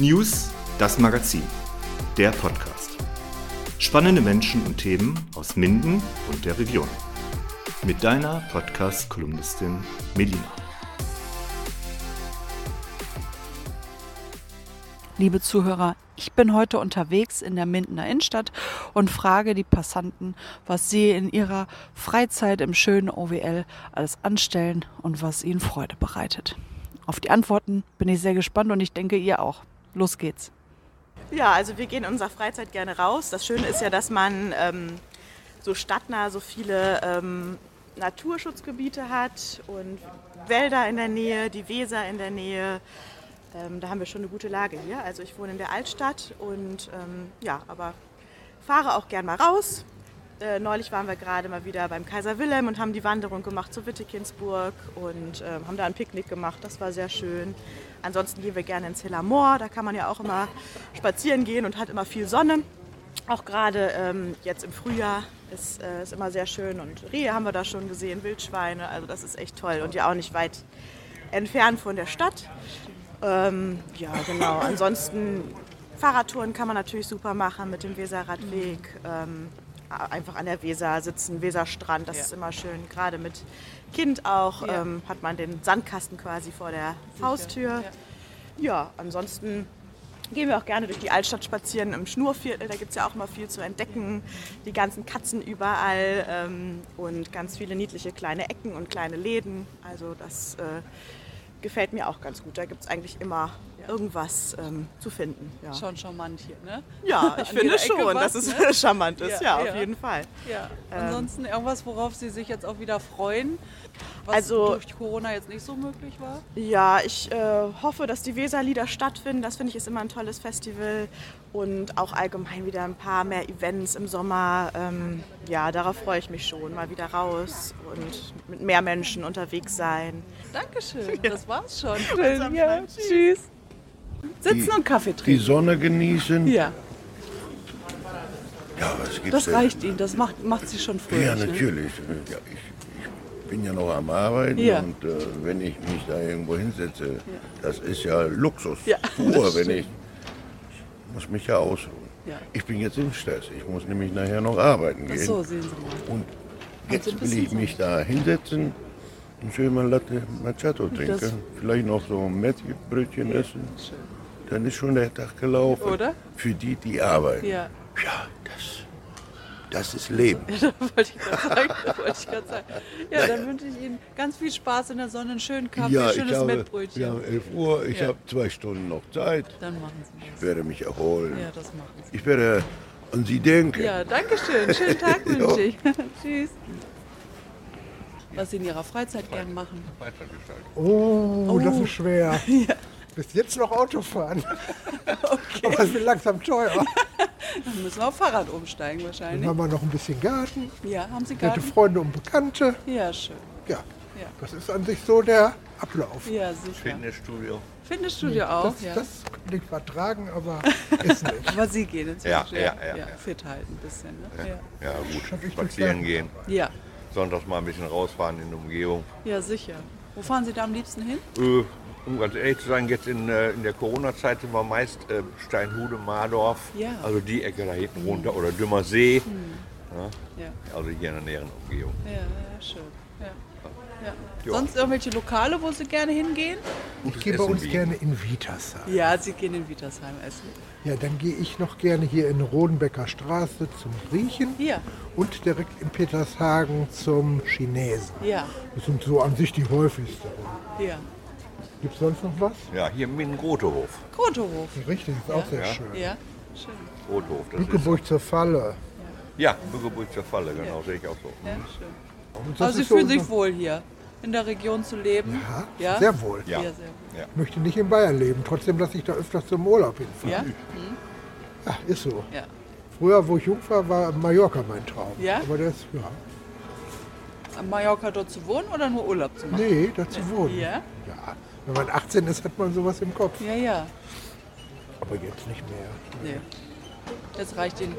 News, das Magazin, der Podcast. Spannende Menschen und Themen aus Minden und der Region. Mit deiner Podcast-Kolumnistin Melina. Liebe Zuhörer, ich bin heute unterwegs in der Mindener Innenstadt und frage die Passanten, was sie in ihrer Freizeit im schönen OWL alles anstellen und was ihnen Freude bereitet. Auf die Antworten bin ich sehr gespannt und ich denke ihr auch. Los geht's. Ja, also wir gehen in unserer Freizeit gerne raus. Das Schöne ist ja, dass man ähm, so stadtnah so viele ähm, Naturschutzgebiete hat und Wälder in der Nähe, die Weser in der Nähe. Ähm, da haben wir schon eine gute Lage hier. Also ich wohne in der Altstadt und ähm, ja, aber fahre auch gern mal raus. Äh, neulich waren wir gerade mal wieder beim Kaiser Wilhelm und haben die Wanderung gemacht zur Wittekinsburg und äh, haben da ein Picknick gemacht. Das war sehr schön. Ansonsten gehen wir gerne ins Hillermoor. Da kann man ja auch immer spazieren gehen und hat immer viel Sonne. Auch gerade ähm, jetzt im Frühjahr ist, äh, ist immer sehr schön und Rehe haben wir da schon gesehen, Wildschweine. Also das ist echt toll und ja auch nicht weit entfernt von der Stadt. Ähm, ja, genau. Ansonsten Fahrradtouren kann man natürlich super machen mit dem Weserradweg. Ähm, einfach an der Weser sitzen, Weserstrand, das Ja. ist immer schön. Gerade mit Kind auch Ja. ähm, hat man den Sandkasten quasi vor der Haustür. Ja, ansonsten gehen wir auch gerne durch die Altstadt spazieren im Schnurviertel. Da gibt es ja auch immer viel zu entdecken. Die ganzen Katzen überall ähm, und ganz viele niedliche kleine Ecken und kleine Läden. Also das äh, gefällt mir auch ganz gut. Da gibt es eigentlich immer irgendwas ähm, zu finden. Ja, Schon charmant hier, ne? ja ich finde schon, was, dass es ne? charmant ist. Ja, Ja, ja. auf jeden Fall. Ja. Ähm. Ansonsten irgendwas, worauf Sie sich jetzt auch wieder freuen, was Also- durch Corona jetzt nicht so möglich war? Ja, ich äh, hoffe, dass die Weserlieder stattfinden. Das finde ich ist immer ein tolles Festival. Und auch allgemein wieder ein paar mehr Events im Sommer. Ähm, ja, darauf freue ich mich schon. Mal wieder raus und mit mehr Menschen unterwegs sein. Dankeschön, das war's schon. Ja, tschüss. Sitzen Die- und Kaffee die trinken. Sonne genießen. Ja, Ja, was gibt's das denn? reicht Ihnen, das macht, macht Sie schon fröhlich. Ja, ne? natürlich. Ja, ich, ich bin ja noch am Arbeiten Ja. und äh, wenn ich mich da irgendwo hinsetze, das ist ja Luxus Ja, pur, wenn stimmt. ich muss mich ja ausruhen. Ja. Ich bin jetzt im Stress. Ich muss nämlich nachher noch arbeiten Ach gehen. so, sehen Sie mal. Und Sie jetzt will ich mich da hinsetzen und schön mal Latte Macchiato trinken. Vielleicht noch so ein Mettbrötchen essen. Dann ist schon der Tag gelaufen. Oder? Für die, die arbeiten. Ja, Ja, das, das ist Leben. ich sagen. das Wollte ich gerade sagen. Ja, dann wünsche ich Ihnen ganz viel Spaß in der Sonne, einen schönen Kaffee, ja, ich schönes habe, Mettbrötchen. wir haben 11 Uhr, ich Ja. habe zwei Stunden noch Zeit. Dann machen Sie Ich das. werde mich erholen. Ja, das machen Sie. Ich werde an Sie denken. Ja, danke schön. Schönen Tag Ja. wünsche ich. Tschüss. Was Sie in Ihrer Freizeit gern machen. Oh, das ist schwer. Bis jetzt noch Auto fahren. Aber es wird langsam teuer. Dann müssen wir auf Fahrrad umsteigen Dann wahrscheinlich. haben wir noch ein bisschen Garten, Ja, haben Sie nette Garten? Freunde und Bekannte. Ja, schön. Ja, Ja. das ist an sich so der Ablauf. Ja, sicher. Fitnessstudio. Fitnessstudio auch, Das, ja. das ich vertragen, aber ist nicht. Aber Sie gehen ins Ja, ja, ja, ja. Fit halten ein bisschen, ne? Ja. Ja gut, spazieren nicht gehen. Ja. Sonntags mal ein bisschen rausfahren in die Umgebung. ja, sicher. Wo fahren Sie da am liebsten hin? Äh, um ganz ehrlich zu sein, jetzt in, äh, in der Corona-Zeit sind wir meist äh, Steinhude, Mardorf, Ja. also die Ecke da hinten runter oder Dümmer See, Ja, also hier in der näheren Umgebung. ja schön. Ja. Ja. Ja. Sonst irgendwelche Lokale, wo Sie gerne hingehen? Ich gehe bei uns gerne in Vietersheim. Ja, Sie gehen in Wietersheim essen. Ja, dann gehe ich noch gerne hier in Rodenbecker Straße zum Griechen Ja, und direkt in Petershagen zum Chinesen. ja, Das sind so an sich die häufigsten. ja. Gibt es sonst noch was? Ja, hier im Grotehof. Grotehof. Richtig, ist auch sehr Ja. schön. Ja, schön. Grotehof, das ist, Lückeburg zur Falle. ja, Bückeburg zur Falle, genau, sehe ich auch so. Ja, schön. Also Sie fühlen sich wohl hier in der Region zu leben? Ja, sehr wohl. Ja. Ja, sehr wohl. Ich möchte nicht in Bayern leben, trotzdem lasse ich da öfters zum Urlaub hinfahren. Ja? Ja, ist so. Ja. Früher, wo ich jung war, war Mallorca mein Traum. Ja? Aber das, ja. Am Mallorca dort zu wohnen oder nur Urlaub zu machen? Nee, dazu wohnen. Ja? Ja. Wenn man 18 ist, hat man sowas im Kopf. Ja, ja. Aber jetzt nicht mehr. Nee. Jetzt reicht Ihnen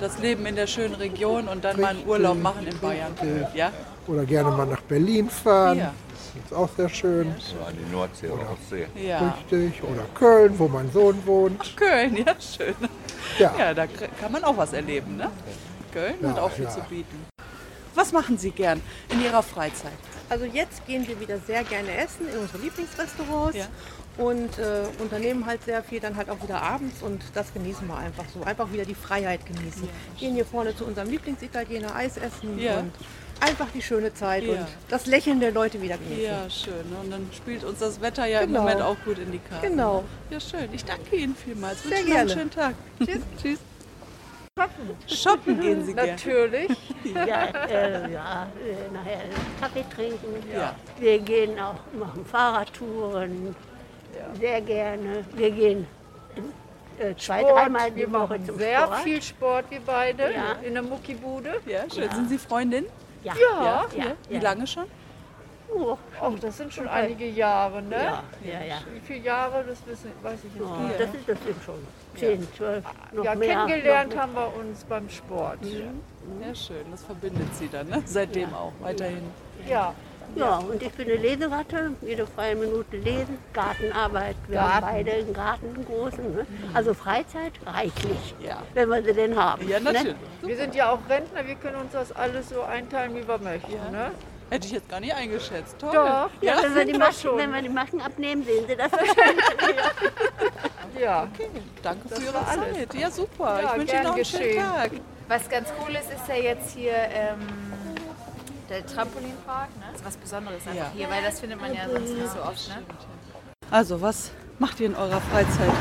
das Leben in der schönen Region und dann mal einen Urlaub machen in Bayern. Ja? Oder gerne mal nach Berlin fahren. Ja. Ist auch sehr schön. So an die Nordsee oder Ostsee. Ja. Richtig. Oder Köln, wo mein Sohn wohnt. Köln, ja, schön. Ja. Ja, da kann man auch was erleben, ne? Köln hat Ja, auch viel ja. zu bieten. Was machen Sie gern in Ihrer Freizeit? Also jetzt gehen wir wieder sehr gerne essen in unsere Lieblingsrestaurants Ja. und äh, unternehmen halt sehr viel dann halt auch wieder abends und das genießen wir einfach so. Einfach wieder die Freiheit genießen. Gehen hier vorne zu unserem Lieblingsitaliener Eis essen Ja. und einfach die schöne Zeit Ja. und das Lächeln der Leute wieder genießen. Ja, schön. ne? Und dann spielt uns das Wetter ja im Genau. Moment auch gut in die Karten. Genau. Ja, schön. Ich danke Ihnen vielmals. Sehr Wünsche noch einen gerne. schönen Tag. Tschüss. Tschüss. Shoppen gehen Sie gerne. Natürlich. Ja, äh, ja äh, nachher Kaffee trinken. Ja. Wir gehen auch, machen Fahrradtouren, sehr gerne. Wir gehen äh, zwei, dreimal die wir Woche machen zum sehr Sport. viel Sport, wir beide, Ja. in der Muckibude. Ja, schön. Sind Sie Freundin? Ja. Ja. Ja, Wie ja. lange schon? Oh, Ach, das sind schon einige Jahre, ne? ja, ja, ja. Wie viele Jahre, das wissen, weiß ich jetzt Oh, nicht. Das ist das eben schon. Zehn, zwölf, noch Ja, mehr. kennengelernt noch haben wir uns beim Sport. Ja, schön. Das verbindet Sie dann, ne? Seitdem auch weiterhin. Ja, Ja, und ich bin eine Leseratte, jede freie Minute lesen, Gartenarbeit. Wir haben Garten. beide einen Garten, einen großen. Ne? Also Freizeit reichlich, Ja. wenn wir sie denn haben. Ja, Ne? natürlich. wir sind ja auch Rentner, wir können uns das alles so einteilen, wie wir möchten. Ne? Hätte ich jetzt gar nicht eingeschätzt. Toll. Doch, Ja, wenn, wir die Masken, wenn wir die Masken abnehmen, sehen Sie das wahrscheinlich. Ja. Danke für Das Ihre war alles. Zeit. Ja, super. Ja, ich wünsche Ihnen noch einen schönen geschehen. Tag. Was ganz cool ist, ist ja jetzt hier ähm, der Trampolinpark. Ne? Das ist was Besonderes einfach Ja. hier, weil das findet man ja sonst nicht so oft. Ne? Also, was macht ihr in eurer Freizeit?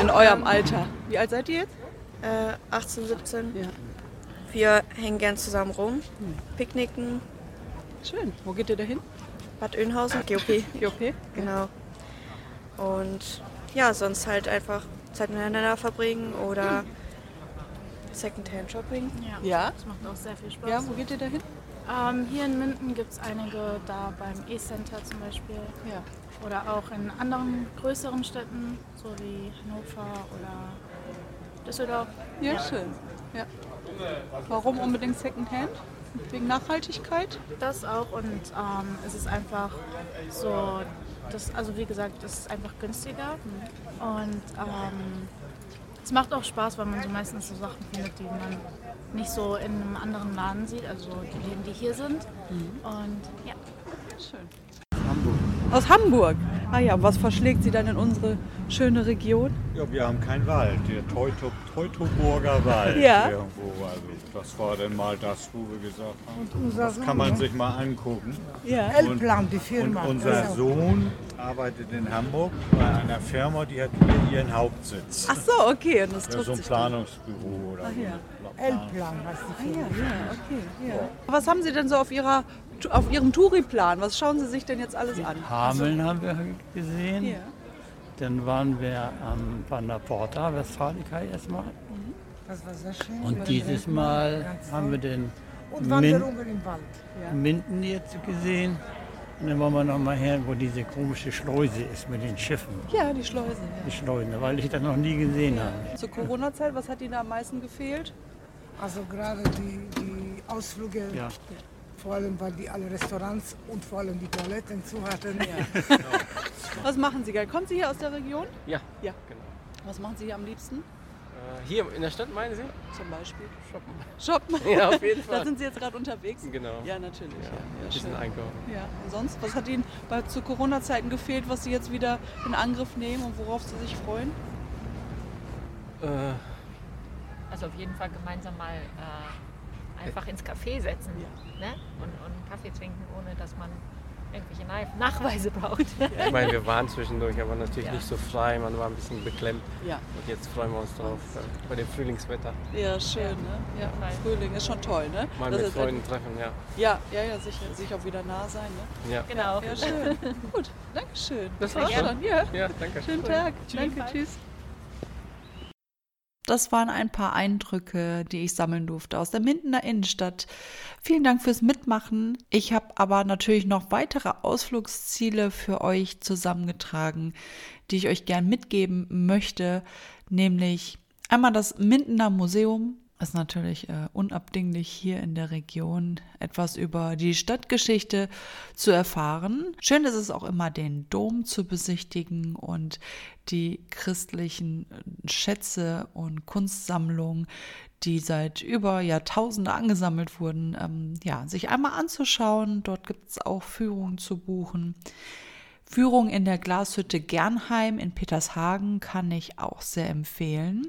In eurem Alter? Wie alt seid ihr jetzt? Äh, 18, 17. Ja. Wir hängen gern zusammen rum, picknicken, Schön. Wo geht ihr da hin? Bad Oeynhausen, GOP, GOP? genau. Und ja, sonst halt einfach Zeit miteinander verbringen oder Secondhand-Shopping. Ja. Das macht auch sehr viel Spaß. Ja, wo geht ihr da hin? Ähm, hier in Minden gibt es einige, da beim E-Center zum Beispiel. Ja. Oder auch in anderen größeren Städten, so wie Hannover oder Düsseldorf. Ja, schön. Ja. Warum unbedingt Secondhand? Wegen Nachhaltigkeit? Das auch und ähm, es ist einfach so, das, also wie gesagt, es ist einfach günstiger und ähm, es macht auch Spaß, weil man so meistens so Sachen findet, die man nicht so in einem anderen Laden sieht, also die Läden, die hier sind. Und ja. Schön. Aus Hamburg. Ah ja, und was verschlägt Sie dann in unsere schöne Region? Ja, wir haben keinen Wald, der Teuto, Teutoburger Wald Ja. irgendwo. Also das war dann mal das, wo wir gesagt haben, unser das kann man sich mal angucken. Ja. L-Plan, die Und Firma. unser Also, Sohn arbeitet in Hamburg bei einer Firma, die hat hier ihren Hauptsitz. Ach so, okay. Und das Ja, so ein. Planungsbüro oder so. ja. L-Plan heißt die Ah, Firma. ja, ja, okay. Ja. Was haben Sie denn so auf, Ihrer, auf Ihrem Touriplan? Was schauen Sie sich denn jetzt alles an? Hameln haben wir gesehen. Ja. Dann waren wir am Van Porta, Westfalica erstmal. Das war sehr schön. Und dieses Mal haben wir den Und Min Wald. Minden jetzt gesehen. Und dann wollen wir noch mal her, wo diese komische Schleuse ist mit den Schiffen. Ja, die Schleuse. Die Schleusen, weil ich das noch nie gesehen habe. Ja. Zur Corona-Zeit, was hat Ihnen da am meisten gefehlt? Also gerade die, die Ausflüge, Ja. Vor allem weil die alle Restaurants und vor allem die Toiletten zu hatten. Was machen Sie gerne? Kommen Sie hier aus der Region? Ja, Ja. genau. Was machen Sie hier am liebsten? Äh, hier in der Stadt meinen Sie? Zum Beispiel? Shoppen. Shoppen? Ja, auf jeden Fall. Da sind Sie jetzt gerade unterwegs? Genau. Ja, natürlich. Ja. Ja, Ja, ein bisschen schön. einkaufen. Ja, und sonst? Was hat Ihnen bei, zu Corona-Zeiten gefehlt, was Sie jetzt wieder in Angriff nehmen und worauf Sie sich freuen? Äh, Also auf jeden Fall gemeinsam mal äh, einfach ins Café setzen ne? und, und einen Kaffee trinken, ohne dass man irgendwelche Nach- Nachweise braucht. ich meine, wir waren zwischendurch, aber natürlich Ja. nicht so frei. Man war ein bisschen beklemmt. Ja. Und jetzt freuen wir uns drauf äh, bei dem Frühlingswetter. Ja, schön, ne? Ja, Frühling ist schon toll, ne? Mal Das mit ist- Freunden treffen, ja. Ja, ja, ja, sicher. Sich auch wieder nah sein, ne? Ja. Genau. Ja, schön. Gut, Dankeschön. Das war's schon. Ja. Ja, danke. Schönen. Tag. Tschüss. Danke, tschüss. Das waren ein paar Eindrücke, die ich sammeln durfte aus der Mindener Innenstadt. Vielen Dank fürs Mitmachen. Ich habe aber natürlich noch weitere Ausflugsziele für euch zusammengetragen, die ich euch gern mitgeben möchte, nämlich einmal das Mindener Museum ist natürlich äh, unabdinglich hier in der Region etwas über die Stadtgeschichte zu erfahren. Schön ist es auch immer, den Dom zu besichtigen und die christlichen Schätze und Kunstsammlungen, die seit über Jahrtausende angesammelt wurden, ähm, ja, sich einmal anzuschauen. Dort gibt es auch Führungen zu buchen. Führung in der Glashütte Gernheim in Petershagen kann ich auch sehr empfehlen.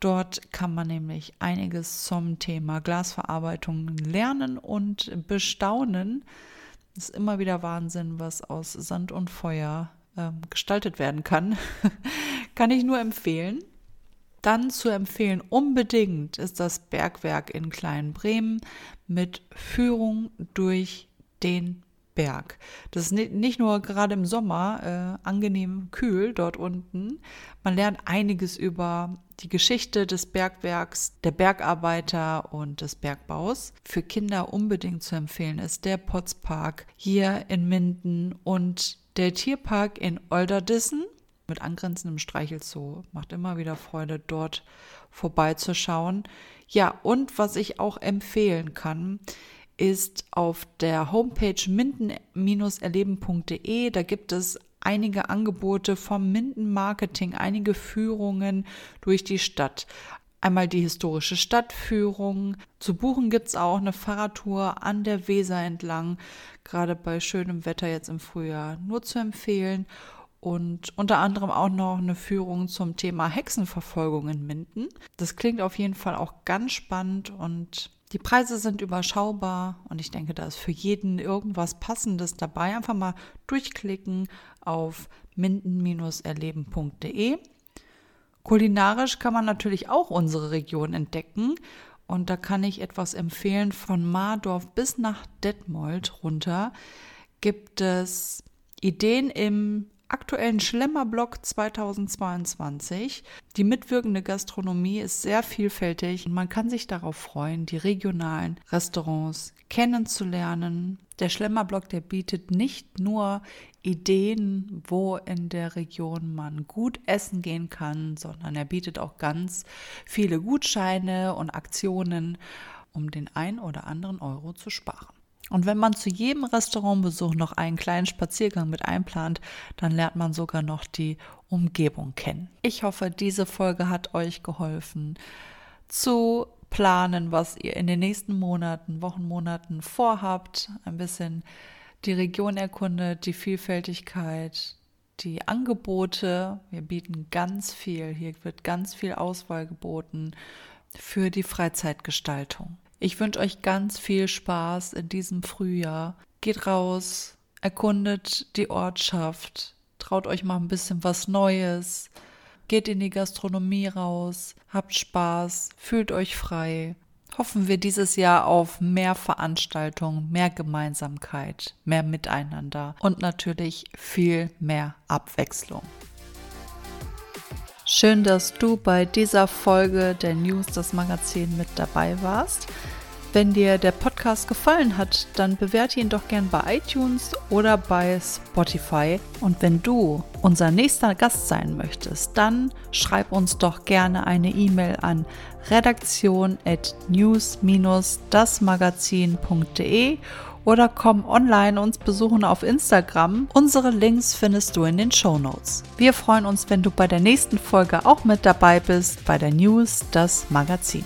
Dort kann man nämlich einiges zum Thema Glasverarbeitung lernen und bestaunen. Es ist immer wieder Wahnsinn, was aus Sand und Feuer äh, gestaltet werden kann. kann ich nur empfehlen. Dann zu empfehlen unbedingt ist das Bergwerk in Kleinbremen mit Führung durch den Berg. Das ist nicht nur gerade im Sommer äh, angenehm kühl dort unten. Man lernt einiges über die Geschichte des Bergwerks, der Bergarbeiter und des Bergbaus. Für Kinder unbedingt zu empfehlen ist der Potzpark hier in Minden und der Tierpark in Olderdissen mit angrenzendem Streichelzoo. Macht immer wieder Freude, dort vorbeizuschauen. Ja, und was ich auch empfehlen kann, ist auf der Homepage minden-erleben.de. Da gibt es einige Angebote vom Minden Marketing, einige Führungen durch die Stadt. Einmal die historische Stadtführung. Zu buchen gibt es auch eine Fahrradtour an der Weser entlang, gerade bei schönem Wetter jetzt im Frühjahr nur zu empfehlen. Und unter anderem auch noch eine Führung zum Thema Hexenverfolgung in Minden. Das klingt auf jeden Fall auch ganz spannend und die Preise sind überschaubar und ich denke, da ist für jeden irgendwas Passendes dabei. Einfach mal durchklicken auf minden-erleben.de. Kulinarisch kann man natürlich auch unsere Region entdecken. Und da kann ich etwas empfehlen. Von Mardorf bis nach Detmold runter gibt es Ideen im aktuellen Schlemmerblock 2022. Die mitwirkende Gastronomie ist sehr vielfältig und man kann sich darauf freuen, die regionalen Restaurants kennenzulernen. Der Schlemmerblock, der bietet nicht nur Ideen, wo in der Region man gut essen gehen kann, sondern er bietet auch ganz viele Gutscheine und Aktionen, um den ein oder anderen Euro zu sparen. Und wenn man zu jedem Restaurantbesuch noch einen kleinen Spaziergang mit einplant, dann lernt man sogar noch die Umgebung kennen. Ich hoffe, diese Folge hat euch geholfen zu planen, was ihr in den nächsten Monaten, Wochen, Monaten vorhabt. Ein bisschen die Region erkundet, die Vielfältigkeit, die Angebote. Wir bieten ganz viel. Hier wird ganz viel Auswahl geboten für die Freizeitgestaltung. Ich wünsche euch ganz viel Spaß in diesem Frühjahr. Geht raus, erkundet die Ortschaft, traut euch mal ein bisschen was Neues, geht in die Gastronomie raus, habt Spaß, fühlt euch frei. Hoffen wir dieses Jahr auf mehr Veranstaltungen, mehr Gemeinsamkeit, mehr Miteinander und natürlich viel mehr Abwechslung. Schön, dass du bei dieser Folge der News das Magazin mit dabei warst. Wenn dir der Podcast gefallen hat, dann bewerte ihn doch gern bei iTunes oder bei Spotify. Und wenn du unser nächster Gast sein möchtest, dann schreib uns doch gerne eine E-Mail an redaktion at news-dasmagazin.de oder komm online uns besuchen auf Instagram. Unsere Links findest du in den Show Notes. Wir freuen uns, wenn du bei der nächsten Folge auch mit dabei bist bei der News Das Magazin.